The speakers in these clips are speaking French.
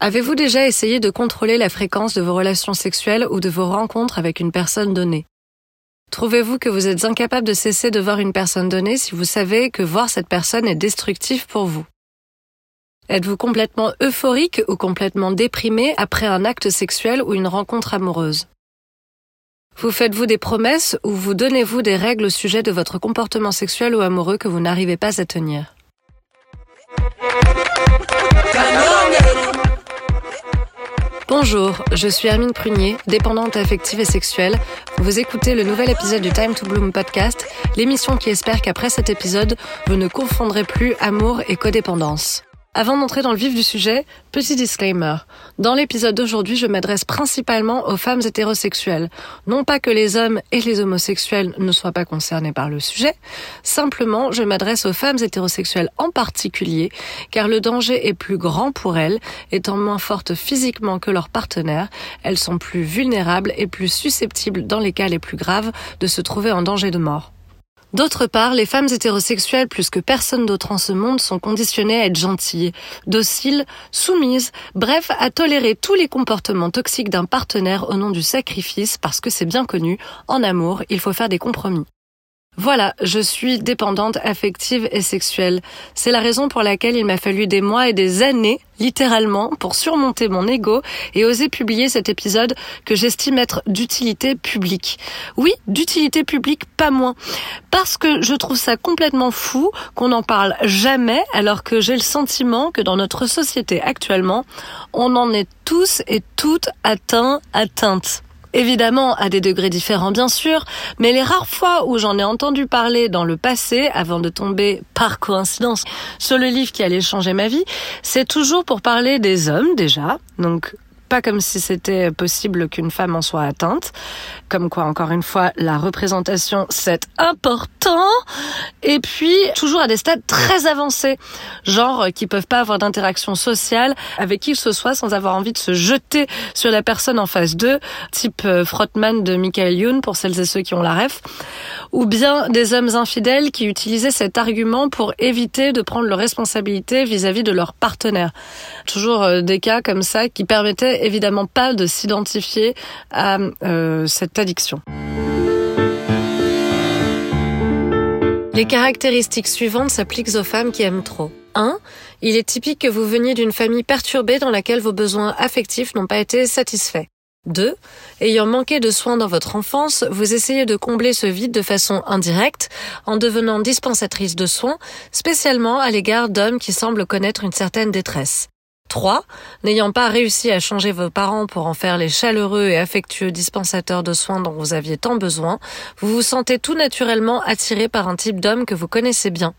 Avez-vous déjà essayé de contrôler la fréquence de vos relations sexuelles ou de vos rencontres avec une personne donnée? Trouvez-vous que vous êtes incapable de cesser de voir une personne donnée si vous savez que voir cette personne est destructif pour vous? Êtes-vous complètement euphorique ou complètement déprimé après un acte sexuel ou une rencontre amoureuse? Vous faites-vous des promesses ou vous donnez-vous des règles au sujet de votre comportement sexuel ou amoureux que vous n'arrivez pas à tenir? Bonjour, je suis Hermine Prunier, dépendante affective et sexuelle. Vous écoutez le nouvel épisode du Time to Bloom podcast, l'émission qui espère qu'après cet épisode, vous ne confondrez plus amour et codépendance. Avant d'entrer dans le vif du sujet, petit disclaimer. Dans l'épisode d'aujourd'hui, je m'adresse principalement aux femmes hétérosexuelles. Non pas que les hommes et les homosexuels ne soient pas concernés par le sujet, simplement je m'adresse aux femmes hétérosexuelles en particulier, car le danger est plus grand pour elles, étant moins fortes physiquement que leurs partenaires, elles sont plus vulnérables et plus susceptibles dans les cas les plus graves de se trouver en danger de mort. D'autre part, les femmes hétérosexuelles, plus que personne d'autre en ce monde, sont conditionnées à être gentilles, dociles, soumises, bref, à tolérer tous les comportements toxiques d'un partenaire au nom du sacrifice, parce que c'est bien connu, en amour, il faut faire des compromis. Voilà, je suis dépendante affective et sexuelle. C'est la raison pour laquelle il m'a fallu des mois et des années, littéralement, pour surmonter mon ego et oser publier cet épisode que j'estime être d'utilité publique. Oui, d'utilité publique, pas moins. Parce que je trouve ça complètement fou qu'on n'en parle jamais alors que j'ai le sentiment que dans notre société actuellement, on en est tous et toutes atteints, atteintes. Évidemment, à des degrés différents bien sûr, mais les rares fois où j'en ai entendu parler dans le passé, avant de tomber par coïncidence sur le livre qui allait changer ma vie, c'est toujours pour parler des hommes déjà, donc pas comme si c'était possible qu'une femme en soit atteinte. Comme quoi, encore une fois, la représentation, c'est important. Et puis, toujours à des stades très avancés. Genre, qui peuvent pas avoir d'interaction sociale avec qui que ce soit sans avoir envie de se jeter sur la personne en face d'eux. Type euh, Frotman de Michael Youn, pour celles et ceux qui ont la ref. Ou bien des hommes infidèles qui utilisaient cet argument pour éviter de prendre leurs responsabilités vis-à-vis de leur partenaire. Toujours euh, des cas comme ça qui permettaient évidemment pas de s'identifier à euh, cette addiction. Les caractéristiques suivantes s'appliquent aux femmes qui aiment trop. 1. Il est typique que vous veniez d'une famille perturbée dans laquelle vos besoins affectifs n'ont pas été satisfaits. 2. Ayant manqué de soins dans votre enfance, vous essayez de combler ce vide de façon indirecte en devenant dispensatrice de soins, spécialement à l'égard d'hommes qui semblent connaître une certaine détresse. 3. N'ayant pas réussi à changer vos parents pour en faire les chaleureux et affectueux dispensateurs de soins dont vous aviez tant besoin, vous vous sentez tout naturellement attiré par un type d'homme que vous connaissez bien.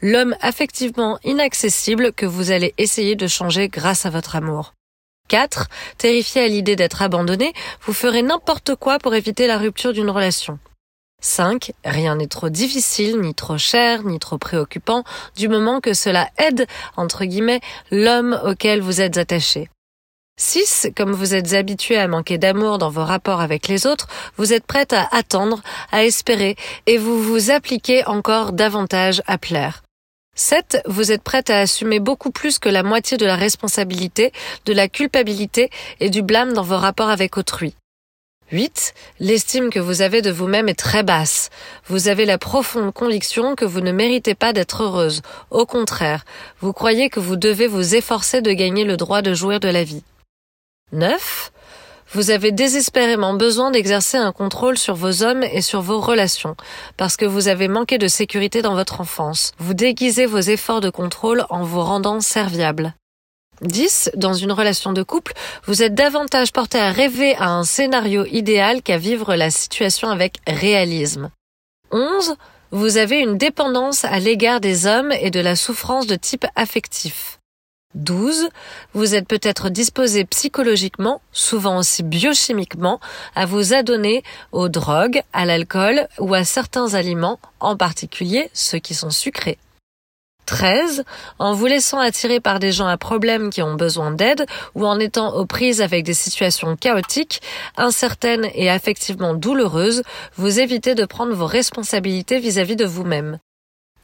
L'homme affectivement inaccessible que vous allez essayer de changer grâce à votre amour. 4. Terrifié à l'idée d'être abandonné, vous ferez n'importe quoi pour éviter la rupture d'une relation. 5. Rien n'est trop difficile, ni trop cher, ni trop préoccupant, du moment que cela aide, entre guillemets, l'homme auquel vous êtes attaché. 6. Comme vous êtes habitué à manquer d'amour dans vos rapports avec les autres, vous êtes prête à attendre, à espérer, et vous vous appliquez encore davantage à plaire. 7. Vous êtes prête à assumer beaucoup plus que la moitié de la responsabilité, de la culpabilité et du blâme dans vos rapports avec autrui. 8. L'estime que vous avez de vous-même est très basse. Vous avez la profonde conviction que vous ne méritez pas d'être heureuse. Au contraire, vous croyez que vous devez vous efforcer de gagner le droit de jouir de la vie. 9. Vous avez désespérément besoin d'exercer un contrôle sur vos hommes et sur vos relations, parce que vous avez manqué de sécurité dans votre enfance. Vous déguisez vos efforts de contrôle en vous rendant serviable. 10. Dans une relation de couple, vous êtes davantage porté à rêver à un scénario idéal qu'à vivre la situation avec réalisme. 11. Vous avez une dépendance à l'égard des hommes et de la souffrance de type affectif. 12. Vous êtes peut-être disposé psychologiquement, souvent aussi biochimiquement, à vous adonner aux drogues, à l'alcool ou à certains aliments, en particulier ceux qui sont sucrés. 13. En vous laissant attirer par des gens à problème qui ont besoin d'aide ou en étant aux prises avec des situations chaotiques, incertaines et affectivement douloureuses, vous évitez de prendre vos responsabilités vis-à-vis de vous-même.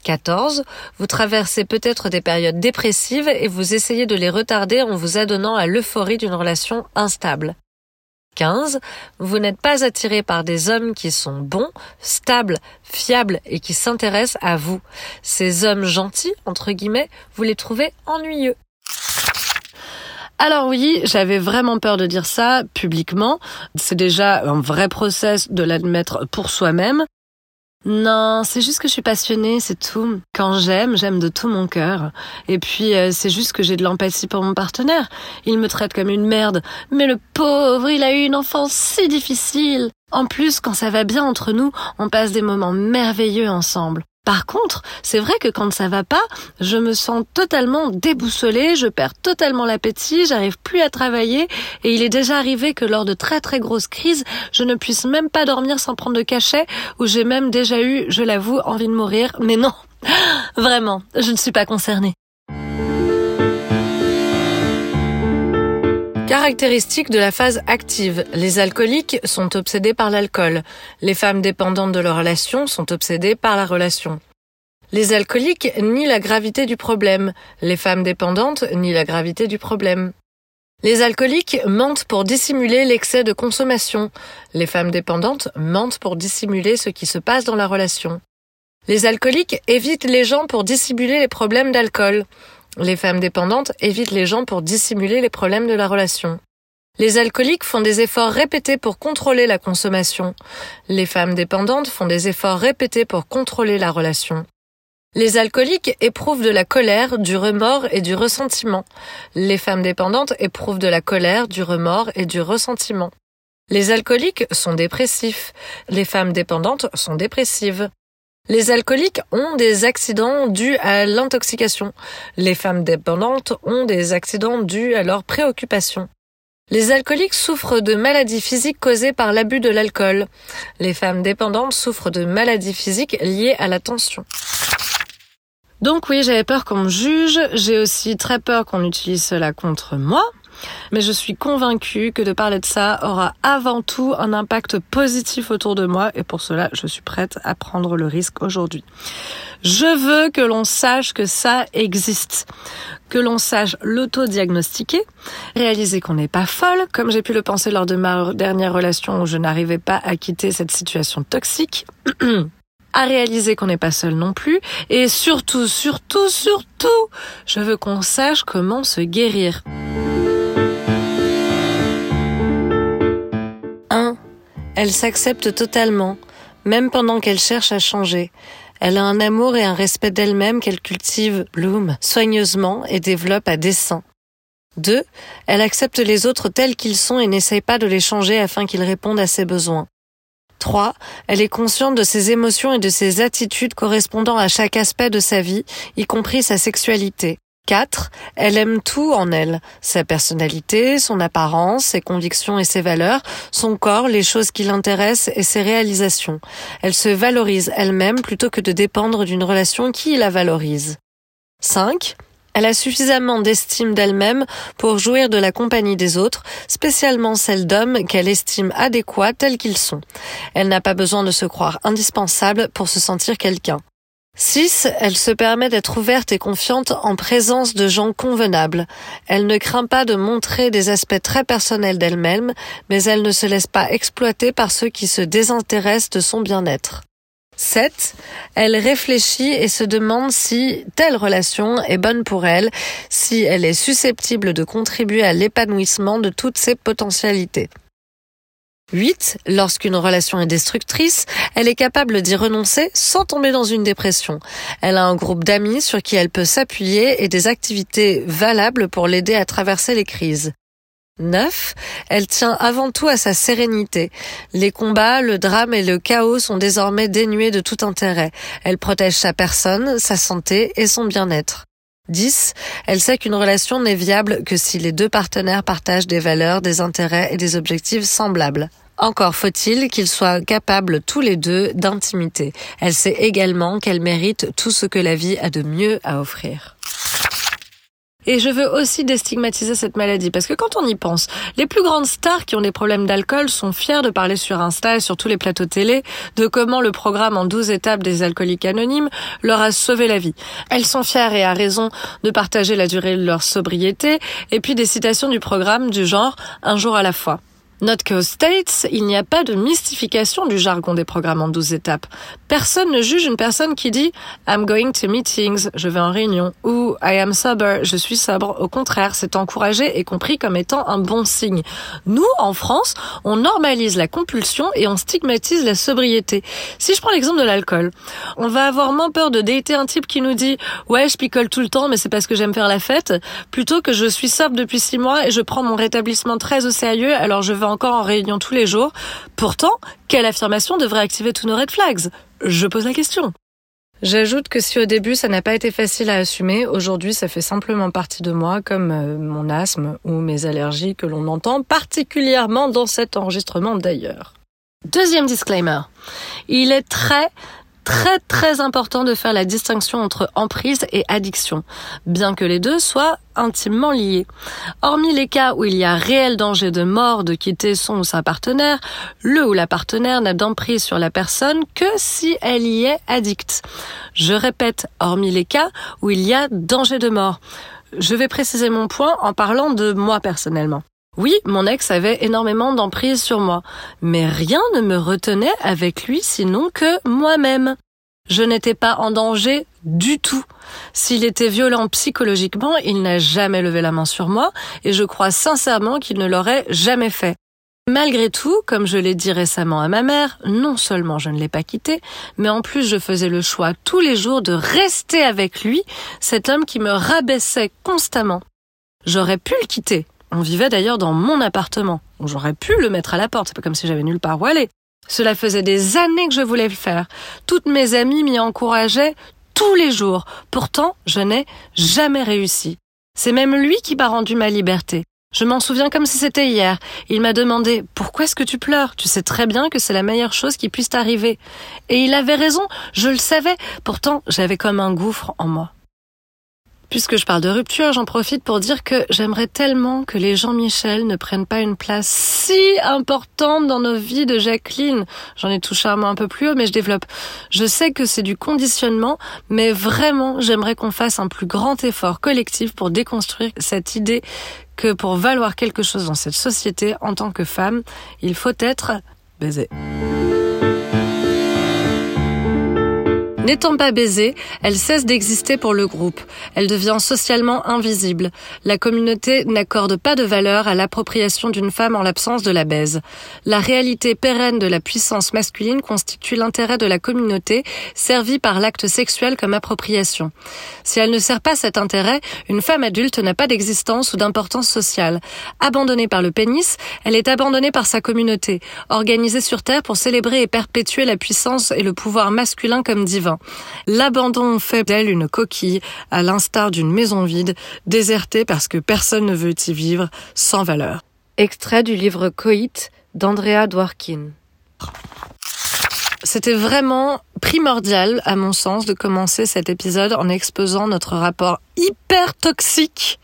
14. Vous traversez peut-être des périodes dépressives et vous essayez de les retarder en vous adonnant à l'euphorie d'une relation instable. 15. Vous n'êtes pas attiré par des hommes qui sont bons, stables, fiables et qui s'intéressent à vous. Ces hommes gentils, entre guillemets, vous les trouvez ennuyeux. Alors oui, j'avais vraiment peur de dire ça publiquement. C'est déjà un vrai process de l'admettre pour soi-même. Non, c'est juste que je suis passionnée, c'est tout. Quand j'aime, j'aime de tout mon cœur. Et puis, euh, c'est juste que j'ai de l'empathie pour mon partenaire. Il me traite comme une merde. Mais le pauvre, il a eu une enfance si difficile. En plus, quand ça va bien entre nous, on passe des moments merveilleux ensemble. Par contre, c'est vrai que quand ça va pas, je me sens totalement déboussolée, je perds totalement l'appétit, j'arrive plus à travailler et il est déjà arrivé que lors de très très grosses crises, je ne puisse même pas dormir sans prendre de cachet ou j'ai même déjà eu, je l'avoue, envie de mourir. Mais non, vraiment, je ne suis pas concernée. Caractéristiques de la phase active. Les alcooliques sont obsédés par l'alcool. Les femmes dépendantes de leur relation sont obsédées par la relation. Les alcooliques nient la gravité du problème. Les femmes dépendantes nient la gravité du problème. Les alcooliques mentent pour dissimuler l'excès de consommation. Les femmes dépendantes mentent pour dissimuler ce qui se passe dans la relation. Les alcooliques évitent les gens pour dissimuler les problèmes d'alcool. Les femmes dépendantes évitent les gens pour dissimuler les problèmes de la relation. Les alcooliques font des efforts répétés pour contrôler la consommation. Les femmes dépendantes font des efforts répétés pour contrôler la relation. Les alcooliques éprouvent de la colère, du remords et du ressentiment. Les femmes dépendantes éprouvent de la colère, du remords et du ressentiment. Les alcooliques sont dépressifs. Les femmes dépendantes sont dépressives. Les alcooliques ont des accidents dus à l'intoxication. Les femmes dépendantes ont des accidents dus à leur préoccupation. Les alcooliques souffrent de maladies physiques causées par l'abus de l'alcool. Les femmes dépendantes souffrent de maladies physiques liées à la tension. Donc oui, j'avais peur qu'on me juge, j'ai aussi très peur qu'on utilise cela contre moi, mais je suis convaincue que de parler de ça aura avant tout un impact positif autour de moi et pour cela, je suis prête à prendre le risque aujourd'hui. Je veux que l'on sache que ça existe, que l'on sache l'autodiagnostiquer, réaliser qu'on n'est pas folle, comme j'ai pu le penser lors de ma dernière relation où je n'arrivais pas à quitter cette situation toxique. à réaliser qu'on n'est pas seul non plus, et surtout, surtout, surtout, je veux qu'on sache comment se guérir. Elle s'accepte totalement, même pendant qu'elle cherche à changer. Elle a un amour et un respect d'elle-même qu'elle cultive, Bloom, soigneusement et développe à dessein. 2. Elle accepte les autres tels qu'ils sont et n'essaye pas de les changer afin qu'ils répondent à ses besoins. 3. Elle est consciente de ses émotions et de ses attitudes correspondant à chaque aspect de sa vie, y compris sa sexualité. 4. Elle aime tout en elle. Sa personnalité, son apparence, ses convictions et ses valeurs, son corps, les choses qui l'intéressent et ses réalisations. Elle se valorise elle-même plutôt que de dépendre d'une relation qui la valorise. 5. Elle a suffisamment d'estime d'elle-même pour jouir de la compagnie des autres, spécialement celle d'hommes qu'elle estime adéquats tels qu'ils sont. Elle n'a pas besoin de se croire indispensable pour se sentir quelqu'un. 6. Elle se permet d'être ouverte et confiante en présence de gens convenables. Elle ne craint pas de montrer des aspects très personnels d'elle-même, mais elle ne se laisse pas exploiter par ceux qui se désintéressent de son bien-être. 7. Elle réfléchit et se demande si telle relation est bonne pour elle, si elle est susceptible de contribuer à l'épanouissement de toutes ses potentialités. 8. Lorsqu'une relation est destructrice, elle est capable d'y renoncer sans tomber dans une dépression. Elle a un groupe d'amis sur qui elle peut s'appuyer et des activités valables pour l'aider à traverser les crises. 9. Elle tient avant tout à sa sérénité. Les combats, le drame et le chaos sont désormais dénués de tout intérêt. Elle protège sa personne, sa santé et son bien-être. 10. Elle sait qu'une relation n'est viable que si les deux partenaires partagent des valeurs, des intérêts et des objectifs semblables. Encore faut-il qu'ils soient capables tous les deux d'intimité. Elle sait également qu'elle mérite tout ce que la vie a de mieux à offrir. Et je veux aussi déstigmatiser cette maladie parce que quand on y pense, les plus grandes stars qui ont des problèmes d'alcool sont fiers de parler sur Insta et sur tous les plateaux télé de comment le programme en 12 étapes des alcooliques anonymes leur a sauvé la vie. Elles sont fières et à raison de partager la durée de leur sobriété et puis des citations du programme du genre un jour à la fois. Note qu'aux States, il n'y a pas de mystification du jargon des programmes en 12 étapes. Personne ne juge une personne qui dit I'm going to meetings, je vais en réunion, ou I am sober, je suis sobre. Au contraire, c'est encouragé et compris comme étant un bon signe. Nous, en France, on normalise la compulsion et on stigmatise la sobriété. Si je prends l'exemple de l'alcool, on va avoir moins peur de dater un type qui nous dit ouais, je picole tout le temps, mais c'est parce que j'aime faire la fête, plutôt que je suis sobre depuis six mois et je prends mon rétablissement très au sérieux, alors je vais encore en réunion tous les jours. Pourtant, quelle affirmation devrait activer tous nos red flags? Je pose la question. J'ajoute que si au début ça n'a pas été facile à assumer, aujourd'hui ça fait simplement partie de moi comme euh, mon asthme ou mes allergies que l'on entend particulièrement dans cet enregistrement d'ailleurs. Deuxième disclaimer. Il est très très très important de faire la distinction entre emprise et addiction, bien que les deux soient intimement liés. Hormis les cas où il y a réel danger de mort de quitter son ou sa partenaire, le ou la partenaire n'a d'emprise sur la personne que si elle y est addicte. Je répète, hormis les cas où il y a danger de mort. Je vais préciser mon point en parlant de moi personnellement. Oui, mon ex avait énormément d'emprise sur moi, mais rien ne me retenait avec lui sinon que moi-même. Je n'étais pas en danger du tout. S'il était violent psychologiquement, il n'a jamais levé la main sur moi, et je crois sincèrement qu'il ne l'aurait jamais fait. Malgré tout, comme je l'ai dit récemment à ma mère, non seulement je ne l'ai pas quitté, mais en plus je faisais le choix tous les jours de rester avec lui, cet homme qui me rabaissait constamment. J'aurais pu le quitter, on vivait d'ailleurs dans mon appartement. J'aurais pu le mettre à la porte, c'est pas comme si j'avais nulle part où aller. Cela faisait des années que je voulais le faire. Toutes mes amies m'y encourageaient tous les jours. Pourtant, je n'ai jamais réussi. C'est même lui qui m'a rendu ma liberté. Je m'en souviens comme si c'était hier. Il m'a demandé Pourquoi est-ce que tu pleures? Tu sais très bien que c'est la meilleure chose qui puisse t'arriver. Et il avait raison, je le savais. Pourtant, j'avais comme un gouffre en moi. Puisque je parle de rupture, j'en profite pour dire que j'aimerais tellement que les Jean-Michel ne prennent pas une place si importante dans nos vies de Jacqueline. J'en ai touché un mot un peu plus haut, mais je développe. Je sais que c'est du conditionnement, mais vraiment, j'aimerais qu'on fasse un plus grand effort collectif pour déconstruire cette idée que pour valoir quelque chose dans cette société, en tant que femme, il faut être baisé. N'étant pas baisée, elle cesse d'exister pour le groupe. Elle devient socialement invisible. La communauté n'accorde pas de valeur à l'appropriation d'une femme en l'absence de la baise. La réalité pérenne de la puissance masculine constitue l'intérêt de la communauté, servie par l'acte sexuel comme appropriation. Si elle ne sert pas cet intérêt, une femme adulte n'a pas d'existence ou d'importance sociale. Abandonnée par le pénis, elle est abandonnée par sa communauté, organisée sur Terre pour célébrer et perpétuer la puissance et le pouvoir masculin comme divin. L'abandon fait d'elle une coquille, à l'instar d'une maison vide, désertée parce que personne ne veut y vivre, sans valeur. Extrait du livre Coït d'Andrea Dworkin. C'était vraiment primordial, à mon sens, de commencer cet épisode en exposant notre rapport hyper toxique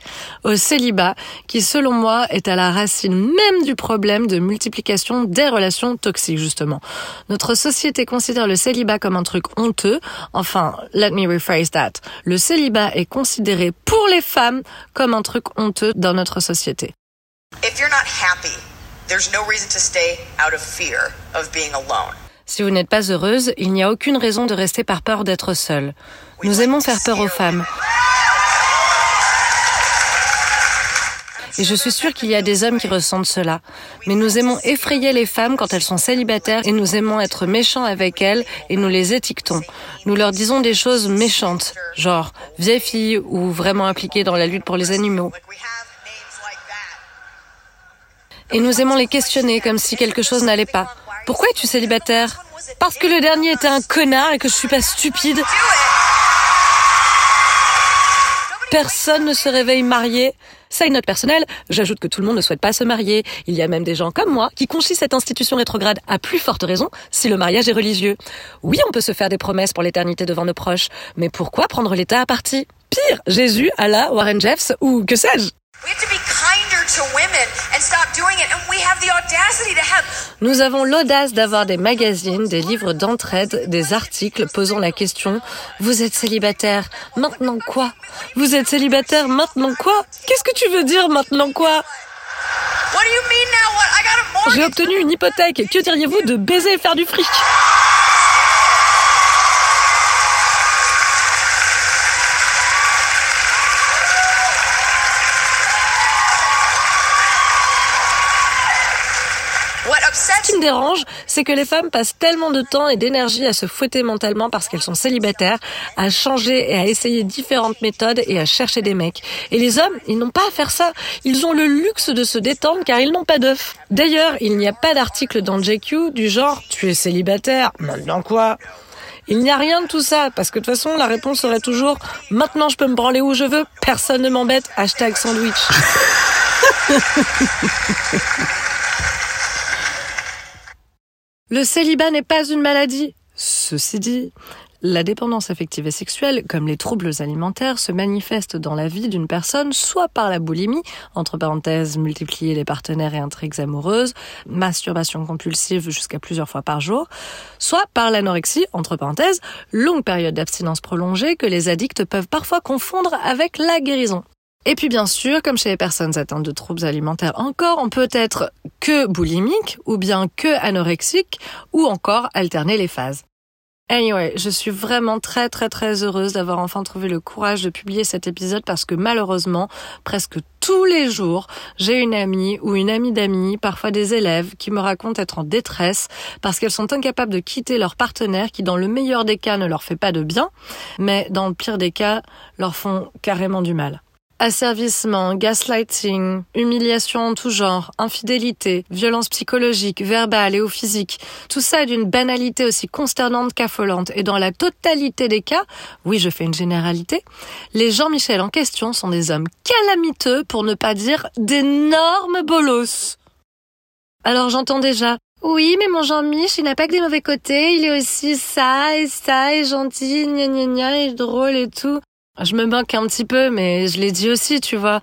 au célibat, qui, selon moi, est à la racine même du problème de multiplication des relations toxiques, justement. Notre société considère le célibat comme un truc honteux. Enfin, let me rephrase that. Le célibat est considéré pour les femmes comme un truc honteux dans notre société. If you're not happy, there's no reason to stay out of fear of being alone. Si vous n'êtes pas heureuse, il n'y a aucune raison de rester par peur d'être seule. Nous aimons faire peur aux femmes. Et je suis sûre qu'il y a des hommes qui ressentent cela. Mais nous aimons effrayer les femmes quand elles sont célibataires et nous aimons être méchants avec elles et nous les étiquetons. Nous leur disons des choses méchantes, genre vieille fille ou vraiment impliquée dans la lutte pour les animaux. Et nous aimons les questionner comme si quelque chose n'allait pas. Pourquoi es-tu célibataire Parce que le dernier était un connard et que je suis pas stupide. Personne ne se réveille marié. Ça une note personnelle, j'ajoute que tout le monde ne souhaite pas se marier. Il y a même des gens comme moi qui conchient cette institution rétrograde à plus forte raison si le mariage est religieux. Oui, on peut se faire des promesses pour l'éternité devant nos proches, mais pourquoi prendre l'État à partie pire, Jésus, Allah, Warren Jeffs ou que sais-je. Nous avons l'audace d'avoir des magazines, des livres d'entraide, des articles posant la question Vous êtes célibataire, maintenant quoi? Vous êtes célibataire, maintenant quoi? Qu'est-ce que tu veux dire maintenant quoi? J'ai obtenu une hypothèque. Que diriez-vous de baiser et faire du fric? Ce qui me dérange, c'est que les femmes passent tellement de temps et d'énergie à se fouetter mentalement parce qu'elles sont célibataires, à changer et à essayer différentes méthodes et à chercher des mecs. Et les hommes, ils n'ont pas à faire ça. Ils ont le luxe de se détendre car ils n'ont pas d'œufs. D'ailleurs, il n'y a pas d'article dans JQ du genre tu es célibataire, maintenant quoi? Il n'y a rien de tout ça, parce que de toute façon, la réponse serait toujours maintenant je peux me branler où je veux, personne ne m'embête, hashtag sandwich. Le célibat n'est pas une maladie. Ceci dit, la dépendance affective et sexuelle, comme les troubles alimentaires, se manifeste dans la vie d'une personne soit par la boulimie, entre parenthèses, multiplier les partenaires et intrigues amoureuses, masturbation compulsive jusqu'à plusieurs fois par jour, soit par l'anorexie, entre parenthèses, longue période d'abstinence prolongée que les addicts peuvent parfois confondre avec la guérison. Et puis bien sûr, comme chez les personnes atteintes de troubles alimentaires encore, on peut être que boulimique ou bien que anorexique ou encore alterner les phases. Anyway, je suis vraiment très très très heureuse d'avoir enfin trouvé le courage de publier cet épisode parce que malheureusement, presque tous les jours, j'ai une amie ou une amie d'amis, parfois des élèves, qui me racontent être en détresse parce qu'elles sont incapables de quitter leur partenaire qui dans le meilleur des cas ne leur fait pas de bien, mais dans le pire des cas leur font carrément du mal. Asservissement, gaslighting, humiliation en tout genre, infidélité, violence psychologique, verbale et ou physique, tout ça est d'une banalité aussi consternante qu'affolante. Et dans la totalité des cas, oui je fais une généralité, les Jean-Michel en question sont des hommes calamiteux pour ne pas dire d'énormes bolos. Alors j'entends déjà, oui, mais mon Jean-Mich, il n'a pas que des mauvais côtés, il est aussi ça et ça et gentil, gna gna gna et drôle et tout. Je me moque un petit peu, mais je l'ai dit aussi, tu vois.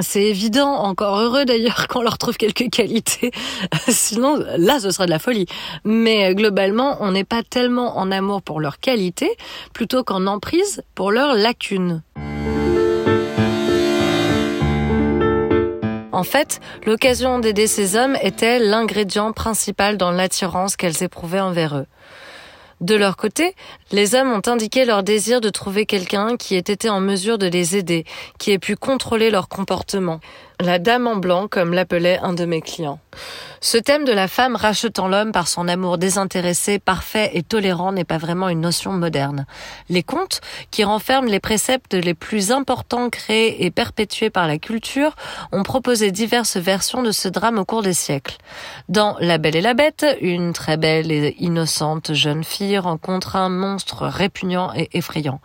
C'est évident, encore heureux d'ailleurs qu'on leur trouve quelques qualités. Sinon, là, ce serait de la folie. Mais globalement, on n'est pas tellement en amour pour leurs qualités, plutôt qu'en emprise pour leurs lacunes. En fait, l'occasion d'aider ces hommes était l'ingrédient principal dans l'attirance qu'elles éprouvaient envers eux. De leur côté, les hommes ont indiqué leur désir de trouver quelqu'un qui ait été en mesure de les aider, qui ait pu contrôler leur comportement. La dame en blanc, comme l'appelait un de mes clients. Ce thème de la femme rachetant l'homme par son amour désintéressé, parfait et tolérant n'est pas vraiment une notion moderne. Les contes, qui renferment les préceptes les plus importants créés et perpétués par la culture, ont proposé diverses versions de ce drame au cours des siècles. Dans La Belle et la Bête, une très belle et innocente jeune fille rencontre un répugnant et effrayant.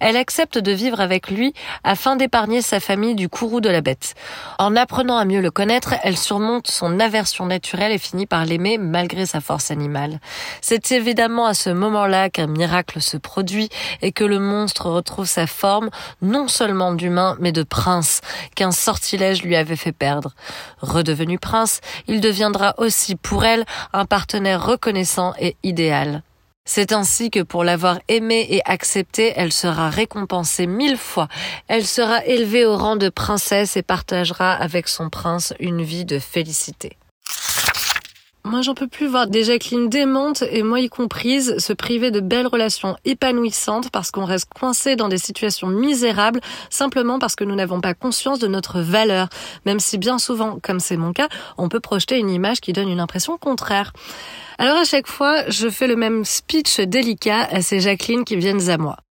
Elle accepte de vivre avec lui afin d'épargner sa famille du courroux de la bête. En apprenant à mieux le connaître, elle surmonte son aversion naturel et finit par l'aimer malgré sa force animale. C'est évidemment à ce moment-là qu'un miracle se produit et que le monstre retrouve sa forme non seulement d'humain mais de prince qu'un sortilège lui avait fait perdre. Redevenu prince, il deviendra aussi pour elle un partenaire reconnaissant et idéal. C'est ainsi que pour l'avoir aimé et accepté, elle sera récompensée mille fois. Elle sera élevée au rang de princesse et partagera avec son prince une vie de félicité. Moi, j'en peux plus voir des Jacqueline démente, et moi y comprise, se priver de belles relations épanouissantes parce qu'on reste coincé dans des situations misérables simplement parce que nous n'avons pas conscience de notre valeur. Même si bien souvent, comme c'est mon cas, on peut projeter une image qui donne une impression contraire. Alors à chaque fois, je fais le même speech délicat à ces Jacqueline qui viennent à moi.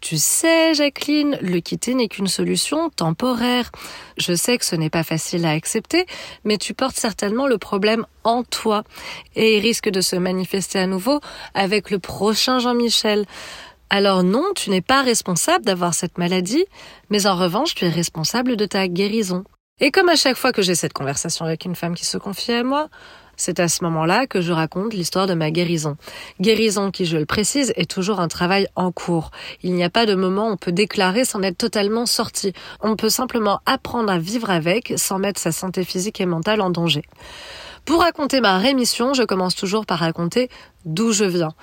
Tu sais, Jacqueline, le quitter n'est qu'une solution temporaire. Je sais que ce n'est pas facile à accepter, mais tu portes certainement le problème en toi et il risque de se manifester à nouveau avec le prochain Jean-Michel. Alors non, tu n'es pas responsable d'avoir cette maladie, mais en revanche, tu es responsable de ta guérison. Et comme à chaque fois que j'ai cette conversation avec une femme qui se confie à moi, C'est à ce moment-là que je raconte l'histoire de ma guérison. Guérison qui, je le précise, est toujours un travail en cours. Il n'y a pas de moment où on peut déclarer sans être totalement sorti. On peut simplement apprendre à vivre avec sans mettre sa santé physique et mentale en danger. Pour raconter ma rémission, je commence toujours par raconter d'où je viens.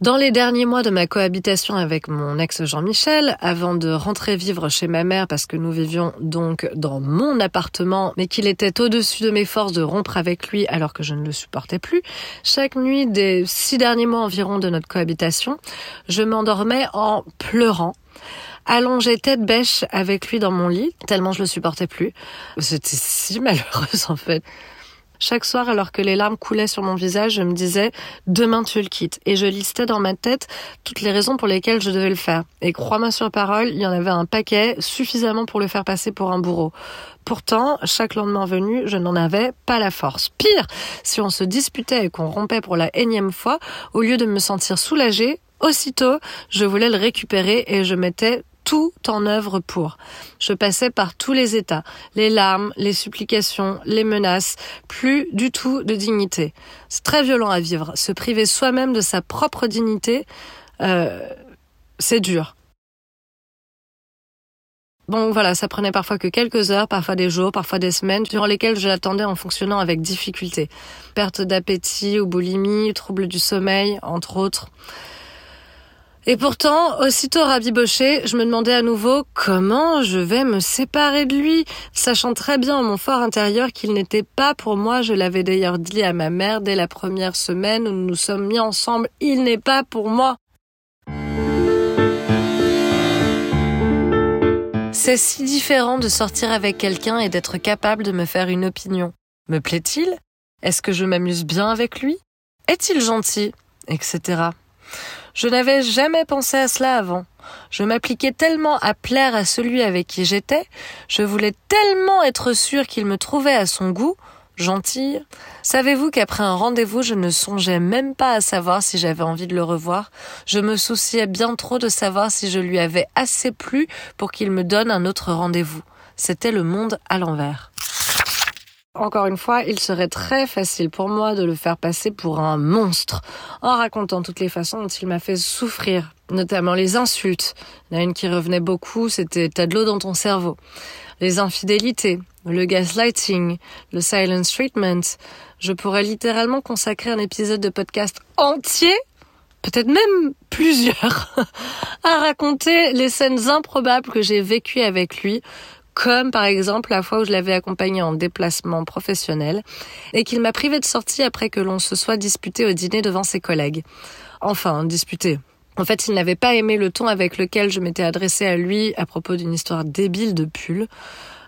Dans les derniers mois de ma cohabitation avec mon ex Jean-Michel, avant de rentrer vivre chez ma mère parce que nous vivions donc dans mon appartement, mais qu'il était au-dessus de mes forces de rompre avec lui alors que je ne le supportais plus, chaque nuit des six derniers mois environ de notre cohabitation, je m'endormais en pleurant allongée tête bêche avec lui dans mon lit, tellement je le supportais plus. C'était si malheureuse en fait. Chaque soir, alors que les larmes coulaient sur mon visage, je me disais demain tu le quittes. Et je listais dans ma tête toutes les raisons pour lesquelles je devais le faire. Et crois-moi sur parole, il y en avait un paquet, suffisamment pour le faire passer pour un bourreau. Pourtant, chaque lendemain venu, je n'en avais pas la force. Pire, si on se disputait et qu'on rompait pour la énième fois, au lieu de me sentir soulagée, aussitôt, je voulais le récupérer et je mettais tout en œuvre pour. Je passais par tous les états, les larmes, les supplications, les menaces, plus du tout de dignité. C'est très violent à vivre. Se priver soi-même de sa propre dignité, euh, c'est dur. Bon voilà, ça prenait parfois que quelques heures, parfois des jours, parfois des semaines, durant lesquelles je l'attendais en fonctionnant avec difficulté. Perte d'appétit ou boulimie, troubles du sommeil, entre autres. Et pourtant, aussitôt rabiboché, je me demandais à nouveau comment je vais me séparer de lui, sachant très bien en mon fort intérieur qu'il n'était pas pour moi. Je l'avais d'ailleurs dit à ma mère dès la première semaine où nous nous sommes mis ensemble. Il n'est pas pour moi. C'est si différent de sortir avec quelqu'un et d'être capable de me faire une opinion. Me plaît-il? Est-ce que je m'amuse bien avec lui? Est-il gentil? Etc. Je n'avais jamais pensé à cela avant. Je m'appliquais tellement à plaire à celui avec qui j'étais, je voulais tellement être sûre qu'il me trouvait à son goût, gentille. Savez-vous qu'après un rendez-vous, je ne songeais même pas à savoir si j'avais envie de le revoir? Je me souciais bien trop de savoir si je lui avais assez plu pour qu'il me donne un autre rendez-vous. C'était le monde à l'envers. Encore une fois, il serait très facile pour moi de le faire passer pour un monstre, en racontant toutes les façons dont il m'a fait souffrir, notamment les insultes. Il y en a une qui revenait beaucoup, c'était t'as de l'eau dans ton cerveau. Les infidélités, le gaslighting, le silence treatment. Je pourrais littéralement consacrer un épisode de podcast entier peut-être même plusieurs, à raconter les scènes improbables que j'ai vécues avec lui, comme par exemple la fois où je l'avais accompagné en déplacement professionnel et qu'il m'a privé de sortie après que l'on se soit disputé au dîner devant ses collègues. Enfin, disputé. En fait, il n'avait pas aimé le ton avec lequel je m'étais adressée à lui à propos d'une histoire débile de pull.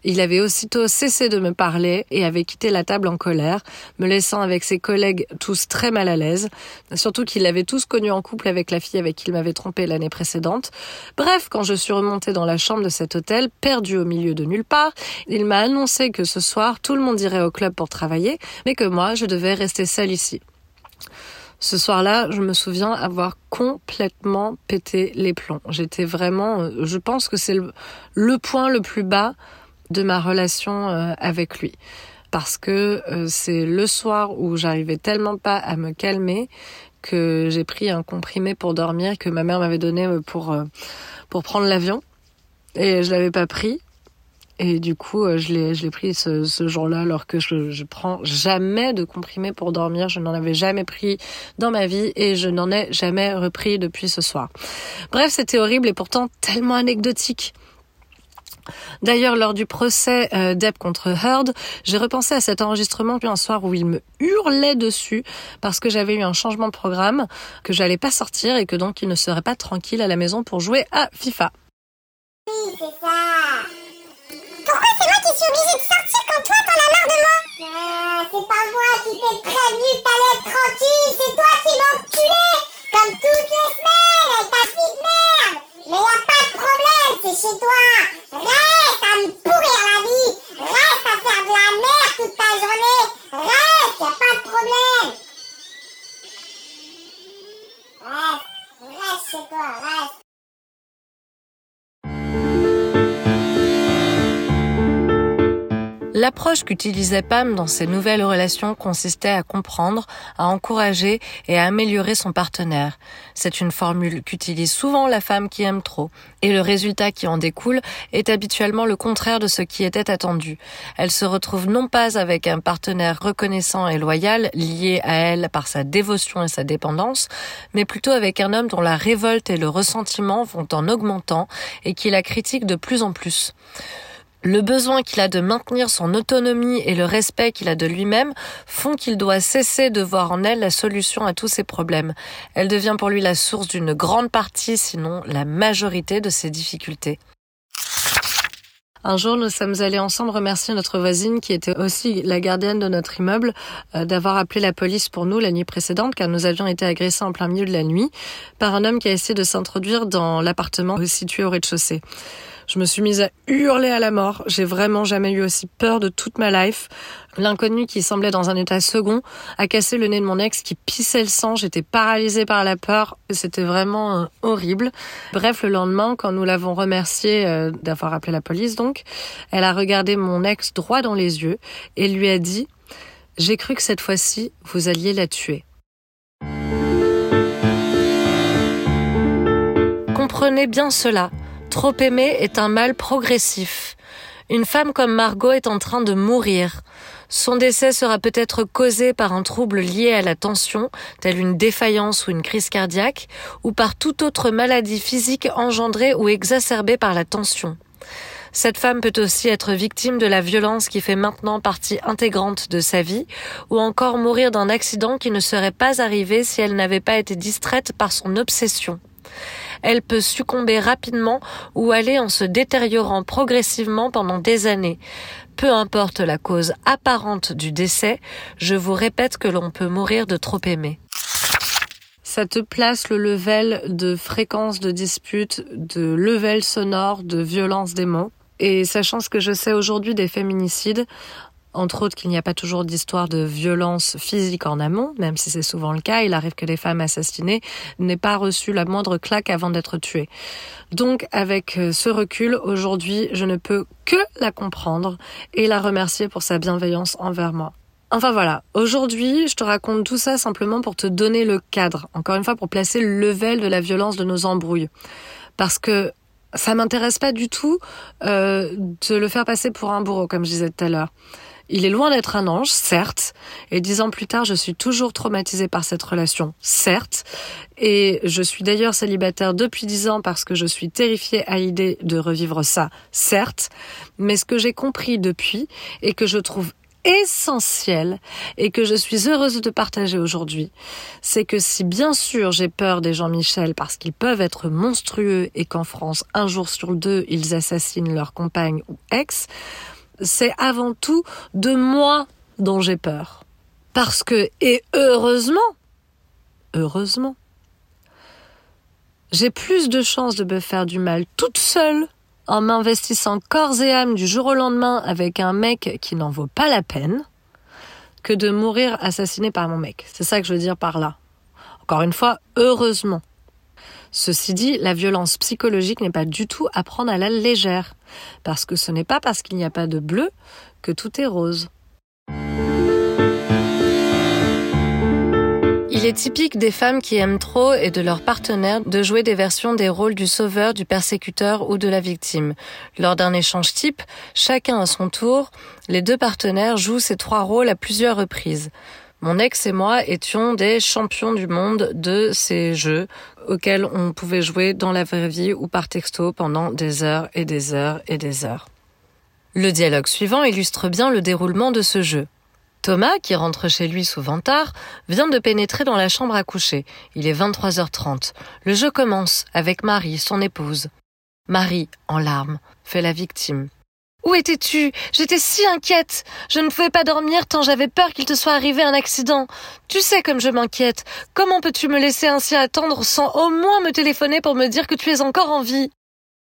Il avait aussitôt cessé de me parler et avait quitté la table en colère, me laissant avec ses collègues tous très mal à l'aise, surtout qu'il l'avait tous connu en couple avec la fille avec qui il m'avait trompé l'année précédente. Bref, quand je suis remontée dans la chambre de cet hôtel, perdu au milieu de nulle part, il m'a annoncé que ce soir, tout le monde irait au club pour travailler, mais que moi, je devais rester seule ici. Ce soir-là, je me souviens avoir complètement pété les plombs. J'étais vraiment, euh, je pense que c'est le, point le plus bas de ma relation euh, avec lui. Parce que euh, c'est le soir où j'arrivais tellement pas à me calmer que j'ai pris un comprimé pour dormir que ma mère m'avait donné euh, pour, pour prendre l'avion. Et je l'avais pas pris. Et du coup, je l'ai, je l'ai pris ce, ce jour-là, alors que je, je prends jamais de comprimé pour dormir. Je n'en avais jamais pris dans ma vie et je n'en ai jamais repris depuis ce soir. Bref, c'était horrible et pourtant tellement anecdotique. D'ailleurs, lors du procès euh, Depp contre Heard, j'ai repensé à cet enregistrement puis un soir où il me hurlait dessus parce que j'avais eu un changement de programme, que j'allais pas sortir et que donc il ne serait pas tranquille à la maison pour jouer à FIFA. Pourquoi c'est moi qui suis obligée de sortir quand toi t'en as marre de moi? Ah, C'est pas moi qui t'ai prévenu que t'allais être tranquille, c'est toi qui m'enculais Comme toutes les semaines ta petite merde Mais y a pas de problème, c'est chez toi. Reste à me pourrir la vie. Reste à faire de la merde toute ta journée. Reste, y'a pas de problème. Reste, reste chez toi, reste L'approche qu'utilisait Pam dans ses nouvelles relations consistait à comprendre, à encourager et à améliorer son partenaire. C'est une formule qu'utilise souvent la femme qui aime trop, et le résultat qui en découle est habituellement le contraire de ce qui était attendu. Elle se retrouve non pas avec un partenaire reconnaissant et loyal, lié à elle par sa dévotion et sa dépendance, mais plutôt avec un homme dont la révolte et le ressentiment vont en augmentant et qui la critique de plus en plus. Le besoin qu'il a de maintenir son autonomie et le respect qu'il a de lui-même font qu'il doit cesser de voir en elle la solution à tous ses problèmes. Elle devient pour lui la source d'une grande partie, sinon la majorité de ses difficultés. Un jour, nous sommes allés ensemble remercier notre voisine qui était aussi la gardienne de notre immeuble euh, d'avoir appelé la police pour nous la nuit précédente car nous avions été agressés en plein milieu de la nuit par un homme qui a essayé de s'introduire dans l'appartement situé au rez-de-chaussée. Je me suis mise à hurler à la mort. J'ai vraiment jamais eu aussi peur de toute ma life. L'inconnu qui semblait dans un état second a cassé le nez de mon ex qui pissait le sang. J'étais paralysée par la peur. C'était vraiment euh, horrible. Bref, le lendemain, quand nous l'avons remerciée euh, d'avoir appelé la police, donc, elle a regardé mon ex droit dans les yeux et lui a dit J'ai cru que cette fois-ci, vous alliez la tuer. Comprenez bien cela. Trop aimer est un mal progressif. Une femme comme Margot est en train de mourir. Son décès sera peut-être causé par un trouble lié à la tension, telle une défaillance ou une crise cardiaque, ou par toute autre maladie physique engendrée ou exacerbée par la tension. Cette femme peut aussi être victime de la violence qui fait maintenant partie intégrante de sa vie, ou encore mourir d'un accident qui ne serait pas arrivé si elle n'avait pas été distraite par son obsession elle peut succomber rapidement ou aller en se détériorant progressivement pendant des années. Peu importe la cause apparente du décès, je vous répète que l'on peut mourir de trop aimer. Ça te place le level de fréquence de dispute, de level sonore, de violence des mots. Et sachant ce que je sais aujourd'hui des féminicides, entre autres qu'il n'y a pas toujours d'histoire de violence physique en amont, même si c'est souvent le cas. Il arrive que les femmes assassinées n'aient pas reçu la moindre claque avant d'être tuées. Donc, avec euh, ce recul, aujourd'hui, je ne peux que la comprendre et la remercier pour sa bienveillance envers moi. Enfin voilà, aujourd'hui, je te raconte tout ça simplement pour te donner le cadre, encore une fois pour placer le level de la violence de nos embrouilles. Parce que ça m'intéresse pas du tout euh, de le faire passer pour un bourreau, comme je disais tout à l'heure. Il est loin d'être un ange, certes, et dix ans plus tard, je suis toujours traumatisée par cette relation, certes, et je suis d'ailleurs célibataire depuis dix ans parce que je suis terrifiée à l'idée de revivre ça, certes, mais ce que j'ai compris depuis et que je trouve essentiel et que je suis heureuse de partager aujourd'hui, c'est que si bien sûr j'ai peur des Jean-Michel parce qu'ils peuvent être monstrueux et qu'en France, un jour sur deux, ils assassinent leur compagne ou ex, c'est avant tout de moi dont j'ai peur. Parce que, et heureusement, heureusement, j'ai plus de chances de me faire du mal toute seule en m'investissant corps et âme du jour au lendemain avec un mec qui n'en vaut pas la peine que de mourir assassiné par mon mec. C'est ça que je veux dire par là. Encore une fois, heureusement. Ceci dit, la violence psychologique n'est pas du tout à prendre à la légère, parce que ce n'est pas parce qu'il n'y a pas de bleu que tout est rose. Il est typique des femmes qui aiment trop et de leurs partenaires de jouer des versions des rôles du sauveur, du persécuteur ou de la victime. Lors d'un échange type, chacun à son tour, les deux partenaires jouent ces trois rôles à plusieurs reprises. Mon ex et moi étions des champions du monde de ces jeux auxquels on pouvait jouer dans la vraie vie ou par texto pendant des heures et des heures et des heures. Le dialogue suivant illustre bien le déroulement de ce jeu. Thomas, qui rentre chez lui souvent tard, vient de pénétrer dans la chambre à coucher. Il est 23h30. Le jeu commence avec Marie, son épouse. Marie, en larmes, fait la victime. Où étais-tu? J'étais si inquiète. Je ne pouvais pas dormir tant j'avais peur qu'il te soit arrivé un accident. Tu sais comme je m'inquiète. Comment peux-tu me laisser ainsi attendre sans au moins me téléphoner pour me dire que tu es encore en vie?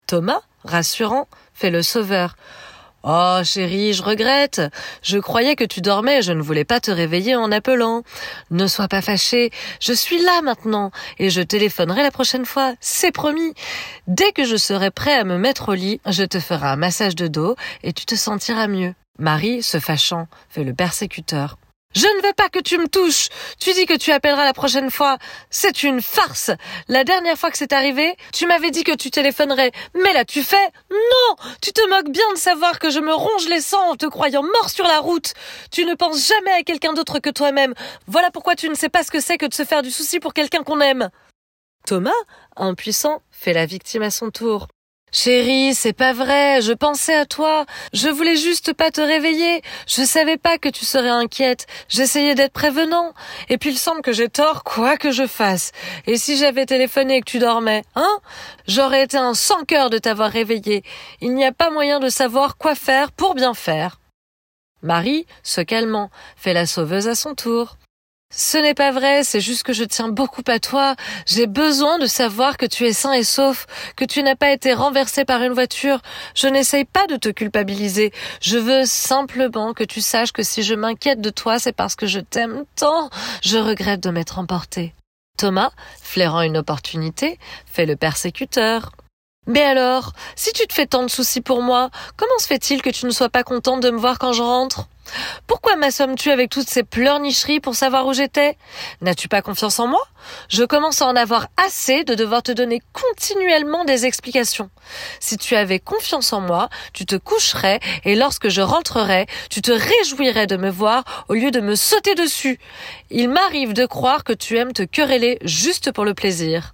Thomas, rassurant, fait le sauveur. Oh, chérie, je regrette. Je croyais que tu dormais, je ne voulais pas te réveiller en appelant. Ne sois pas fâchée, je suis là maintenant, et je téléphonerai la prochaine fois, c'est promis. Dès que je serai prêt à me mettre au lit, je te ferai un massage de dos, et tu te sentiras mieux. Marie, se fâchant, fait le persécuteur. Je ne veux pas que tu me touches. Tu dis que tu appelleras la prochaine fois. C'est une farce. La dernière fois que c'est arrivé, tu m'avais dit que tu téléphonerais. Mais là, tu fais Non Tu te moques bien de savoir que je me ronge les sangs en te croyant mort sur la route. Tu ne penses jamais à quelqu'un d'autre que toi-même. Voilà pourquoi tu ne sais pas ce que c'est que de se faire du souci pour quelqu'un qu'on aime. Thomas, impuissant, fait la victime à son tour. Chérie, c'est pas vrai, je pensais à toi. Je voulais juste pas te réveiller. Je savais pas que tu serais inquiète. J'essayais d'être prévenant. Et puis il semble que j'ai tort, quoi que je fasse. Et si j'avais téléphoné et que tu dormais, hein? J'aurais été un sans cœur de t'avoir réveillé. Il n'y a pas moyen de savoir quoi faire pour bien faire. Marie, se calmant, fait la sauveuse à son tour. Ce n'est pas vrai, c'est juste que je tiens beaucoup à toi. J'ai besoin de savoir que tu es sain et sauf, que tu n'as pas été renversé par une voiture. Je n'essaye pas de te culpabiliser. Je veux simplement que tu saches que si je m'inquiète de toi, c'est parce que je t'aime tant. Je regrette de m'être emporté. Thomas, flairant une opportunité, fait le persécuteur. Mais alors, si tu te fais tant de soucis pour moi, comment se fait-il que tu ne sois pas contente de me voir quand je rentre? Pourquoi m'assommes-tu avec toutes ces pleurnicheries pour savoir où j'étais? N'as-tu pas confiance en moi? Je commence à en avoir assez de devoir te donner continuellement des explications. Si tu avais confiance en moi, tu te coucherais et lorsque je rentrerais, tu te réjouirais de me voir au lieu de me sauter dessus. Il m'arrive de croire que tu aimes te quereller juste pour le plaisir.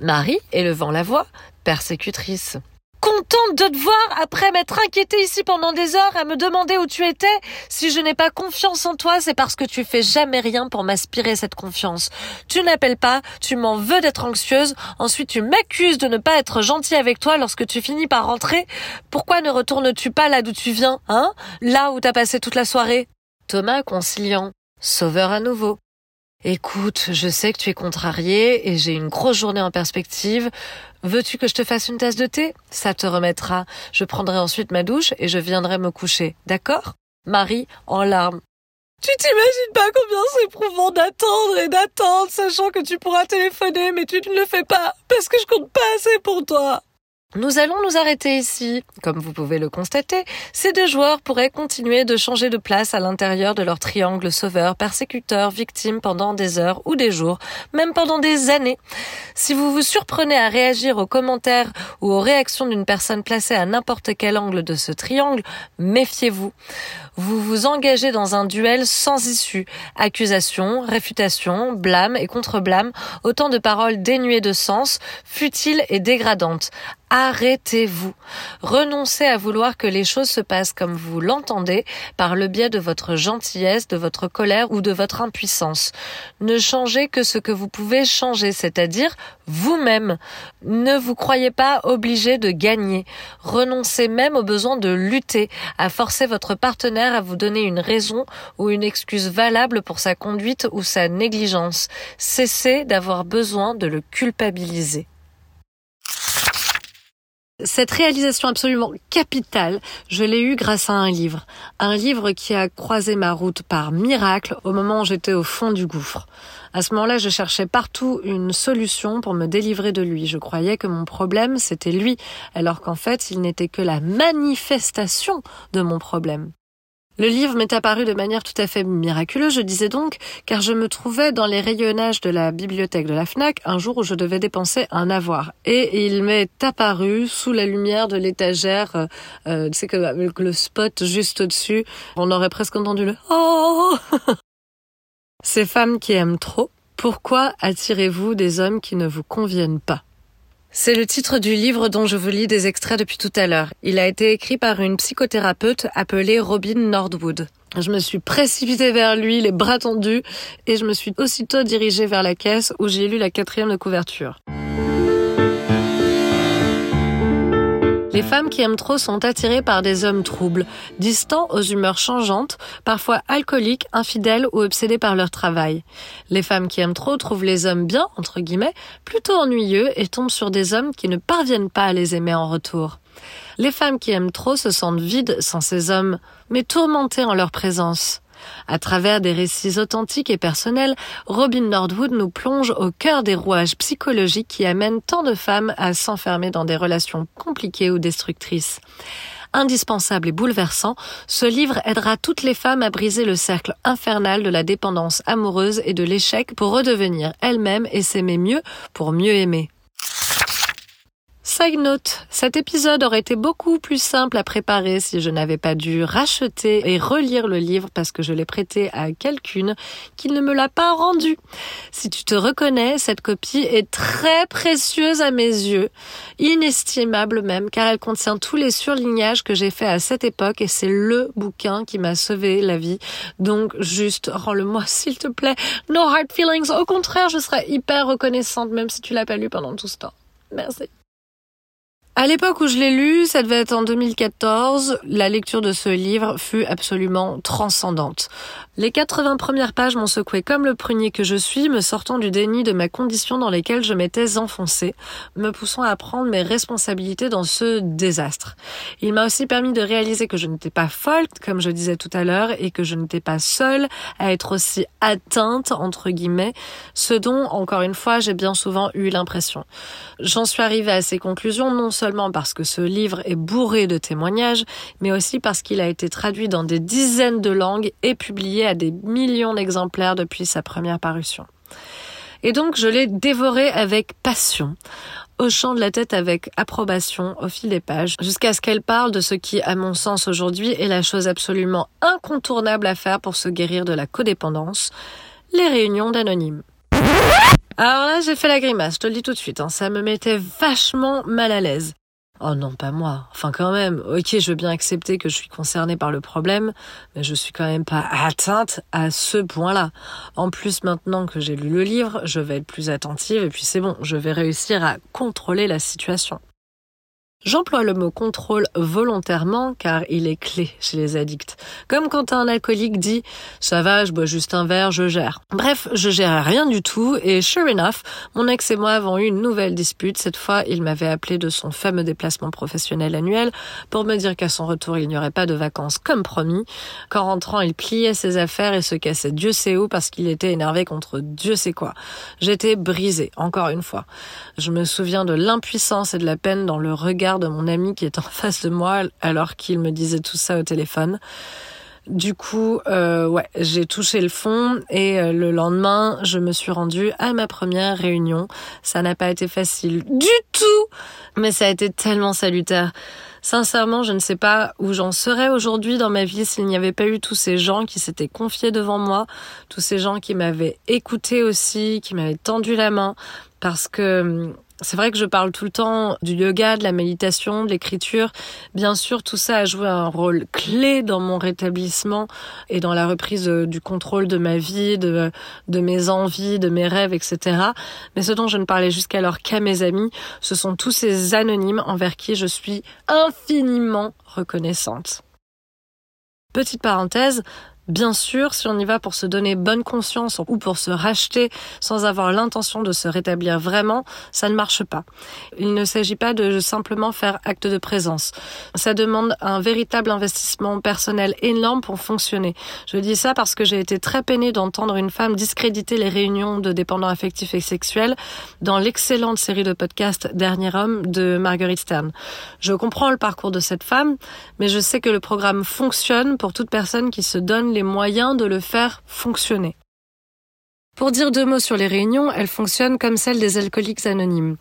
Marie, élevant la voix, persécutrice. Contente de te voir après m'être inquiétée ici pendant des heures à me demander où tu étais. Si je n'ai pas confiance en toi, c'est parce que tu fais jamais rien pour m'aspirer cette confiance. Tu n'appelles pas, tu m'en veux d'être anxieuse, ensuite tu m'accuses de ne pas être gentil avec toi lorsque tu finis par rentrer. Pourquoi ne retournes-tu pas là d'où tu viens, hein? Là où t'as passé toute la soirée? Thomas conciliant. Sauveur à nouveau. Écoute, je sais que tu es contrarié et j'ai une grosse journée en perspective. Veux-tu que je te fasse une tasse de thé? Ça te remettra. Je prendrai ensuite ma douche et je viendrai me coucher. D'accord? Marie, en larmes. Tu t'imagines pas combien c'est éprouvant d'attendre et d'attendre, sachant que tu pourras téléphoner, mais tu ne le fais pas, parce que je compte pas assez pour toi. Nous allons nous arrêter ici. Comme vous pouvez le constater, ces deux joueurs pourraient continuer de changer de place à l'intérieur de leur triangle sauveur, persécuteur, victime pendant des heures ou des jours, même pendant des années. Si vous vous surprenez à réagir aux commentaires ou aux réactions d'une personne placée à n'importe quel angle de ce triangle, méfiez-vous. Vous vous engagez dans un duel sans issue. Accusation, réfutation, blâme et contre-blâme, autant de paroles dénuées de sens, futiles et dégradantes. Arrêtez-vous. Renoncez à vouloir que les choses se passent comme vous l'entendez par le biais de votre gentillesse, de votre colère ou de votre impuissance. Ne changez que ce que vous pouvez changer, c'est-à-dire vous-même. Ne vous croyez pas obligé de gagner. Renoncez même au besoin de lutter, à forcer votre partenaire à vous donner une raison ou une excuse valable pour sa conduite ou sa négligence. Cessez d'avoir besoin de le culpabiliser. Cette réalisation absolument capitale, je l'ai eue grâce à un livre. Un livre qui a croisé ma route par miracle au moment où j'étais au fond du gouffre. À ce moment-là, je cherchais partout une solution pour me délivrer de lui. Je croyais que mon problème, c'était lui, alors qu'en fait, il n'était que la manifestation de mon problème. Le livre m'est apparu de manière tout à fait miraculeuse, je disais donc, car je me trouvais dans les rayonnages de la bibliothèque de la FNAC un jour où je devais dépenser un avoir. Et il m'est apparu sous la lumière de l'étagère, euh, euh tu sais que avec le spot juste au-dessus, on aurait presque entendu le « Oh !» Ces femmes qui aiment trop, pourquoi attirez-vous des hommes qui ne vous conviennent pas? C'est le titre du livre dont je vous lis des extraits depuis tout à l'heure. Il a été écrit par une psychothérapeute appelée Robin Nordwood. Je me suis précipitée vers lui, les bras tendus, et je me suis aussitôt dirigée vers la caisse où j'ai lu la quatrième de couverture. Les femmes qui aiment trop sont attirées par des hommes troubles, distants aux humeurs changeantes, parfois alcooliques, infidèles ou obsédés par leur travail. Les femmes qui aiment trop trouvent les hommes bien, entre guillemets, plutôt ennuyeux et tombent sur des hommes qui ne parviennent pas à les aimer en retour. Les femmes qui aiment trop se sentent vides sans ces hommes, mais tourmentées en leur présence. À travers des récits authentiques et personnels, Robin Nordwood nous plonge au cœur des rouages psychologiques qui amènent tant de femmes à s'enfermer dans des relations compliquées ou destructrices. indispensable et bouleversant, ce livre aidera toutes les femmes à briser le cercle infernal de la dépendance amoureuse et de l'échec pour redevenir elles-mêmes et s'aimer mieux pour mieux aimer. Side note, cet épisode aurait été beaucoup plus simple à préparer si je n'avais pas dû racheter et relire le livre parce que je l'ai prêté à quelqu'une qui ne me l'a pas rendu. Si tu te reconnais, cette copie est très précieuse à mes yeux, inestimable même, car elle contient tous les surlignages que j'ai fait à cette époque et c'est le bouquin qui m'a sauvé la vie. Donc juste rends-le-moi s'il te plaît. No hard feelings. Au contraire, je serais hyper reconnaissante même si tu l'as pas lu pendant tout ce temps. Merci. À l'époque où je l'ai lu, ça devait être en 2014, la lecture de ce livre fut absolument transcendante. Les 80 premières pages m'ont secoué comme le prunier que je suis, me sortant du déni de ma condition dans lesquelles je m'étais enfoncée, me poussant à prendre mes responsabilités dans ce désastre. Il m'a aussi permis de réaliser que je n'étais pas folle, comme je disais tout à l'heure, et que je n'étais pas seule à être aussi atteinte, entre guillemets, ce dont, encore une fois, j'ai bien souvent eu l'impression. J'en suis arrivée à ces conclusions non seulement parce que ce livre est bourré de témoignages, mais aussi parce qu'il a été traduit dans des dizaines de langues et publié des millions d'exemplaires depuis sa première parution. Et donc je l'ai dévoré avec passion, hochant de la tête avec approbation au fil des pages, jusqu'à ce qu'elle parle de ce qui, à mon sens aujourd'hui, est la chose absolument incontournable à faire pour se guérir de la codépendance, les réunions d'anonymes. Alors là, j'ai fait la grimace, je te le dis tout de suite, hein, ça me mettait vachement mal à l'aise. Oh non, pas moi. Enfin quand même, ok, je veux bien accepter que je suis concernée par le problème, mais je suis quand même pas atteinte à ce point-là. En plus, maintenant que j'ai lu le livre, je vais être plus attentive et puis c'est bon, je vais réussir à contrôler la situation. J'emploie le mot contrôle volontairement car il est clé chez les addicts. Comme quand un alcoolique dit ça va, je bois juste un verre, je gère. Bref, je gère rien du tout et sure enough, mon ex et moi avons eu une nouvelle dispute. Cette fois, il m'avait appelé de son fameux déplacement professionnel annuel pour me dire qu'à son retour, il n'y aurait pas de vacances comme promis. Qu'en rentrant, il pliait ses affaires et se cassait Dieu sait où parce qu'il était énervé contre Dieu sait quoi. J'étais brisée, encore une fois. Je me souviens de l'impuissance et de la peine dans le regard de mon ami qui est en face de moi alors qu'il me disait tout ça au téléphone. Du coup, euh, ouais, j'ai touché le fond et euh, le lendemain, je me suis rendue à ma première réunion. Ça n'a pas été facile du tout, mais ça a été tellement salutaire. Sincèrement, je ne sais pas où j'en serais aujourd'hui dans ma vie s'il n'y avait pas eu tous ces gens qui s'étaient confiés devant moi, tous ces gens qui m'avaient écouté aussi, qui m'avaient tendu la main, parce que hum, c'est vrai que je parle tout le temps du yoga, de la méditation, de l'écriture. Bien sûr, tout ça a joué un rôle clé dans mon rétablissement et dans la reprise euh, du contrôle de ma vie, de, de mes envies, de mes rêves, etc. Mais ce dont je ne parlais jusqu'alors qu'à mes amis, ce sont tous ces anonymes envers qui je suis infiniment reconnaissante. Petite parenthèse, Bien sûr, si on y va pour se donner bonne conscience ou pour se racheter sans avoir l'intention de se rétablir vraiment, ça ne marche pas. Il ne s'agit pas de simplement faire acte de présence. Ça demande un véritable investissement personnel énorme pour fonctionner. Je dis ça parce que j'ai été très peinée d'entendre une femme discréditer les réunions de dépendants affectifs et sexuels dans l'excellente série de podcasts Dernier homme de Marguerite Stern. Je comprends le parcours de cette femme, mais je sais que le programme fonctionne pour toute personne qui se donne les moyens de le faire fonctionner. Pour dire deux mots sur les réunions, elles fonctionnent comme celles des alcooliques anonymes.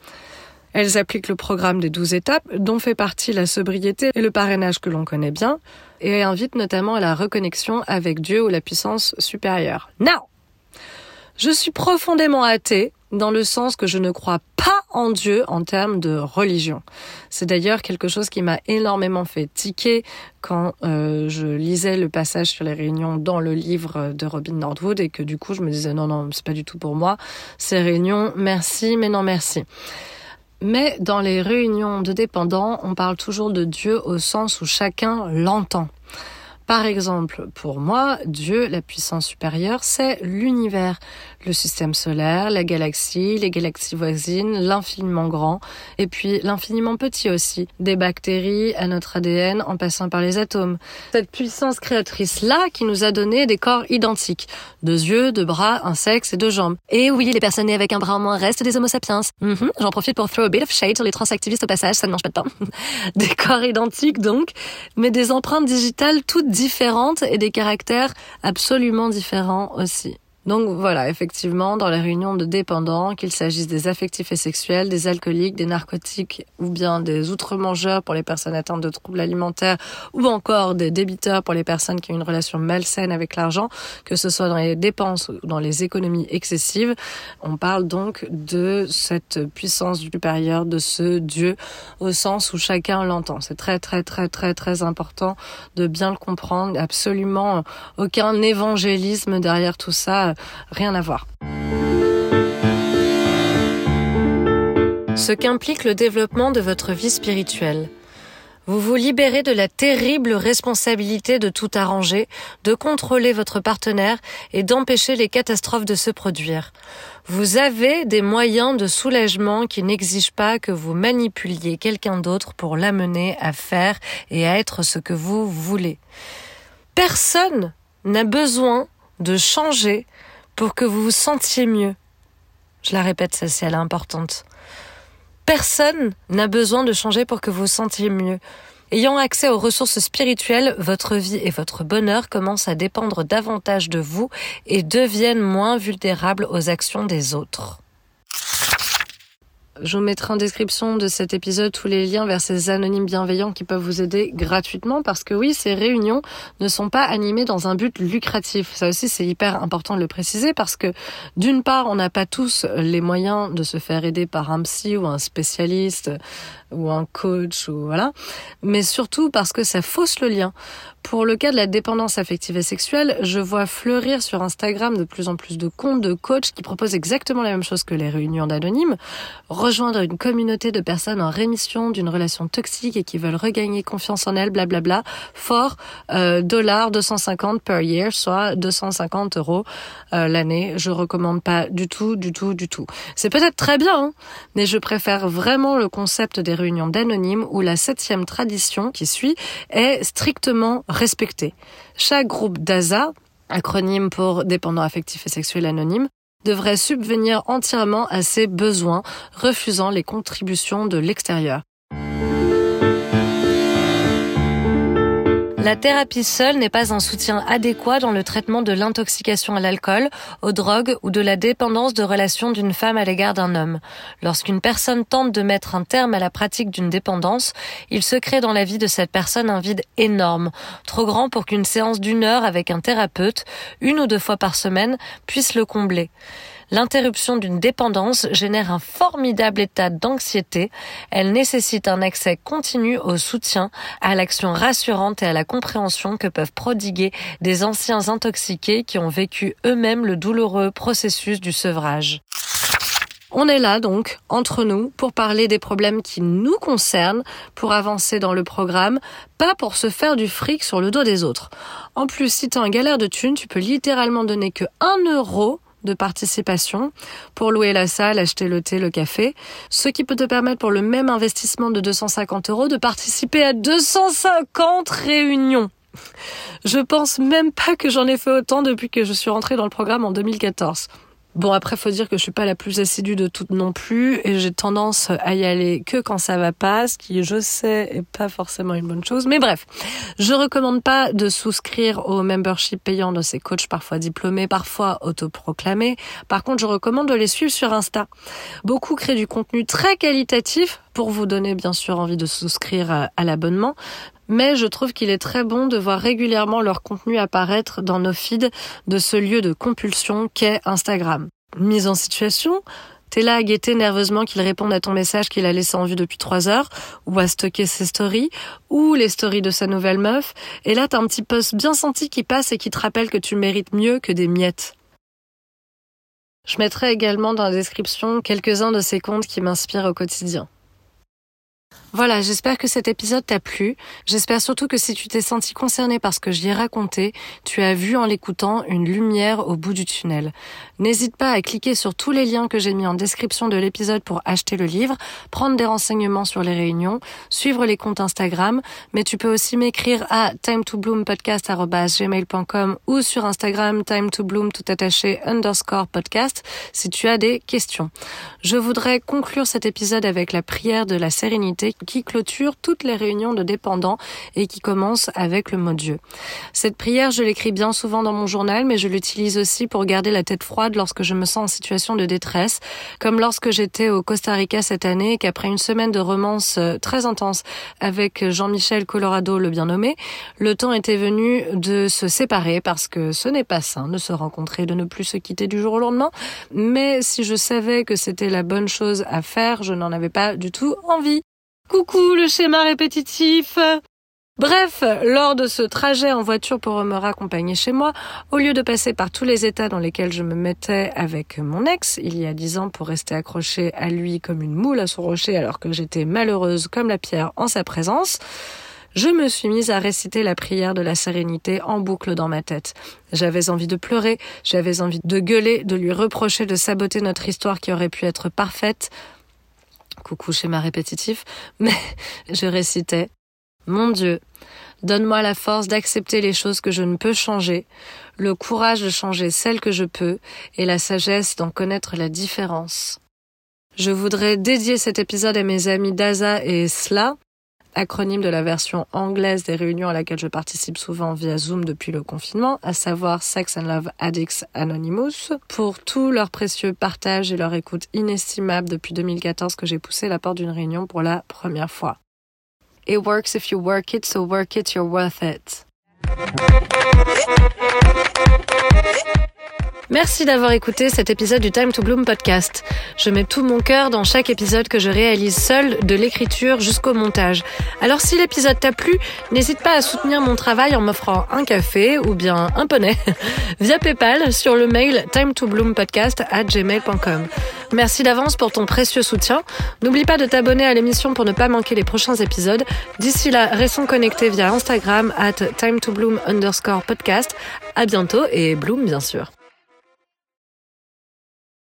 Elles appliquent le programme des douze étapes, dont fait partie la sobriété et le parrainage que l'on connaît bien, et invitent notamment à la reconnexion avec Dieu ou la puissance supérieure. Now! Je suis profondément athée, dans le sens que je ne crois pas en Dieu en termes de religion. C'est d'ailleurs quelque chose qui m'a énormément fait tiquer quand euh, je lisais le passage sur les réunions dans le livre de Robin Nordwood et que du coup je me disais non non c'est pas du tout pour moi ces réunions merci mais non merci. Mais dans les réunions de dépendants, on parle toujours de Dieu au sens où chacun l'entend. Par exemple, pour moi, Dieu, la puissance supérieure, c'est l'univers, le système solaire, la galaxie, les galaxies voisines, l'infiniment grand, et puis l'infiniment petit aussi, des bactéries à notre ADN en passant par les atomes. Cette puissance créatrice-là qui nous a donné des corps identiques, deux yeux, deux bras, un sexe et deux jambes. Et oui, les personnes nées avec un bras en moins restent des homo sapiens. Mhm, j'en profite pour throw a bit of shade sur les transactivistes au passage, ça ne mange pas de temps. des corps identiques donc, mais des empreintes digitales toutes différentes et des caractères absolument différents aussi. Donc voilà, effectivement, dans les réunions de dépendants, qu'il s'agisse des affectifs et sexuels, des alcooliques, des narcotiques ou bien des outre-mangeurs pour les personnes atteintes de troubles alimentaires ou encore des débiteurs pour les personnes qui ont une relation malsaine avec l'argent, que ce soit dans les dépenses ou dans les économies excessives, on parle donc de cette puissance supérieure, de ce Dieu au sens où chacun l'entend. C'est très très très très très important de bien le comprendre. Absolument aucun évangélisme derrière tout ça rien à voir. Ce qu'implique le développement de votre vie spirituelle. Vous vous libérez de la terrible responsabilité de tout arranger, de contrôler votre partenaire et d'empêcher les catastrophes de se produire. Vous avez des moyens de soulagement qui n'exigent pas que vous manipuliez quelqu'un d'autre pour l'amener à faire et à être ce que vous voulez. Personne n'a besoin de changer pour que vous vous sentiez mieux. Je la répète, c'est elle est importante. Personne n'a besoin de changer pour que vous vous sentiez mieux. Ayant accès aux ressources spirituelles, votre vie et votre bonheur commencent à dépendre davantage de vous et deviennent moins vulnérables aux actions des autres. Je vous mettrai en description de cet épisode tous les liens vers ces anonymes bienveillants qui peuvent vous aider gratuitement parce que oui, ces réunions ne sont pas animées dans un but lucratif. Ça aussi, c'est hyper important de le préciser parce que d'une part, on n'a pas tous les moyens de se faire aider par un psy ou un spécialiste ou un coach ou voilà, mais surtout parce que ça fausse le lien. Pour le cas de la dépendance affective et sexuelle, je vois fleurir sur Instagram de plus en plus de comptes de coachs qui proposent exactement la même chose que les réunions d'anonymes, rejoindre une communauté de personnes en rémission d'une relation toxique et qui veulent regagner confiance en elles, blablabla, fort, euh, dollars 250 per year, soit 250 euros euh, l'année. Je recommande pas du tout, du tout, du tout. C'est peut-être très bien, hein, mais je préfère vraiment le concept des réunions d'anonymes où la septième tradition qui suit est strictement respectée. Chaque groupe DASA, acronyme pour dépendant affectif et sexuel anonyme, devrait subvenir entièrement à ses besoins, refusant les contributions de l'extérieur. La thérapie seule n'est pas un soutien adéquat dans le traitement de l'intoxication à l'alcool, aux drogues ou de la dépendance de relations d'une femme à l'égard d'un homme. Lorsqu'une personne tente de mettre un terme à la pratique d'une dépendance, il se crée dans la vie de cette personne un vide énorme, trop grand pour qu'une séance d'une heure avec un thérapeute, une ou deux fois par semaine, puisse le combler. L'interruption d'une dépendance génère un formidable état d'anxiété. Elle nécessite un accès continu au soutien, à l'action rassurante et à la compréhension que peuvent prodiguer des anciens intoxiqués qui ont vécu eux-mêmes le douloureux processus du sevrage. On est là donc, entre nous, pour parler des problèmes qui nous concernent, pour avancer dans le programme, pas pour se faire du fric sur le dos des autres. En plus, si t'es en galère de thunes, tu peux littéralement donner que un euro de participation pour louer la salle, acheter le thé, le café, ce qui peut te permettre pour le même investissement de 250 euros de participer à 250 réunions. Je pense même pas que j'en ai fait autant depuis que je suis rentrée dans le programme en 2014. Bon après faut dire que je suis pas la plus assidue de toutes non plus et j'ai tendance à y aller que quand ça va pas, ce qui je sais est pas forcément une bonne chose. Mais bref, je recommande pas de souscrire au membership payant de ces coachs parfois diplômés, parfois autoproclamés. Par contre, je recommande de les suivre sur Insta. Beaucoup créent du contenu très qualitatif pour vous donner bien sûr envie de souscrire à l'abonnement mais je trouve qu'il est très bon de voir régulièrement leur contenu apparaître dans nos feeds de ce lieu de compulsion qu'est Instagram. Mise en situation, T'es là à guetter nerveusement qu'il réponde à ton message qu'il a laissé en vue depuis trois heures, ou à stocker ses stories, ou les stories de sa nouvelle meuf, et là t'as un petit post bien senti qui passe et qui te rappelle que tu mérites mieux que des miettes. Je mettrai également dans la description quelques-uns de ces comptes qui m'inspirent au quotidien. Voilà, j'espère que cet épisode t'a plu. J'espère surtout que si tu t'es senti concerné par ce que j'y ai raconté, tu as vu en l'écoutant une lumière au bout du tunnel. N'hésite pas à cliquer sur tous les liens que j'ai mis en description de l'épisode pour acheter le livre, prendre des renseignements sur les réunions, suivre les comptes Instagram, mais tu peux aussi m'écrire à time2bloompodcast.gmail.com ou sur Instagram time to bloom tout attaché underscore podcast si tu as des questions. Je voudrais conclure cet épisode avec la prière de la sérénité qui clôture toutes les réunions de dépendants et qui commence avec le mot Dieu. Cette prière, je l'écris bien souvent dans mon journal, mais je l'utilise aussi pour garder la tête froide lorsque je me sens en situation de détresse, comme lorsque j'étais au Costa Rica cette année qu'après une semaine de romance euh, très intense avec Jean-Michel Colorado, le bien nommé, le temps était venu de se séparer parce que ce n'est pas sain de se rencontrer, de ne plus se quitter du jour au lendemain. Mais si je savais que c'était la bonne chose à faire, je n'en avais pas du tout envie. Coucou le schéma répétitif Bref, lors de ce trajet en voiture pour me raccompagner chez moi, au lieu de passer par tous les états dans lesquels je me mettais avec mon ex il y a dix ans pour rester accrochée à lui comme une moule à son rocher alors que j'étais malheureuse comme la pierre en sa présence, je me suis mise à réciter la prière de la sérénité en boucle dans ma tête. J'avais envie de pleurer, j'avais envie de gueuler, de lui reprocher de saboter notre histoire qui aurait pu être parfaite, coucou schéma répétitif, mais je récitais Mon Dieu, donne-moi la force d'accepter les choses que je ne peux changer, le courage de changer celles que je peux, et la sagesse d'en connaître la différence. Je voudrais dédier cet épisode à mes amis Daza et Sla, acronyme de la version anglaise des réunions à laquelle je participe souvent via Zoom depuis le confinement, à savoir Sex and Love Addicts Anonymous, pour tout leur précieux partage et leur écoute inestimable depuis 2014 que j'ai poussé la porte d'une réunion pour la première fois. It works if you work it, so work it, you're worth it. Merci d'avoir écouté cet épisode du Time to Bloom podcast. Je mets tout mon cœur dans chaque épisode que je réalise seul, de l'écriture jusqu'au montage. Alors si l'épisode t'a plu, n'hésite pas à soutenir mon travail en m'offrant un café ou bien un poney via PayPal sur le mail time to bloom podcast gmail.com. Merci d'avance pour ton précieux soutien. N'oublie pas de t'abonner à l'émission pour ne pas manquer les prochains épisodes. D'ici là, restons connectés via Instagram at time to bloom underscore podcast. À bientôt et bloom bien sûr.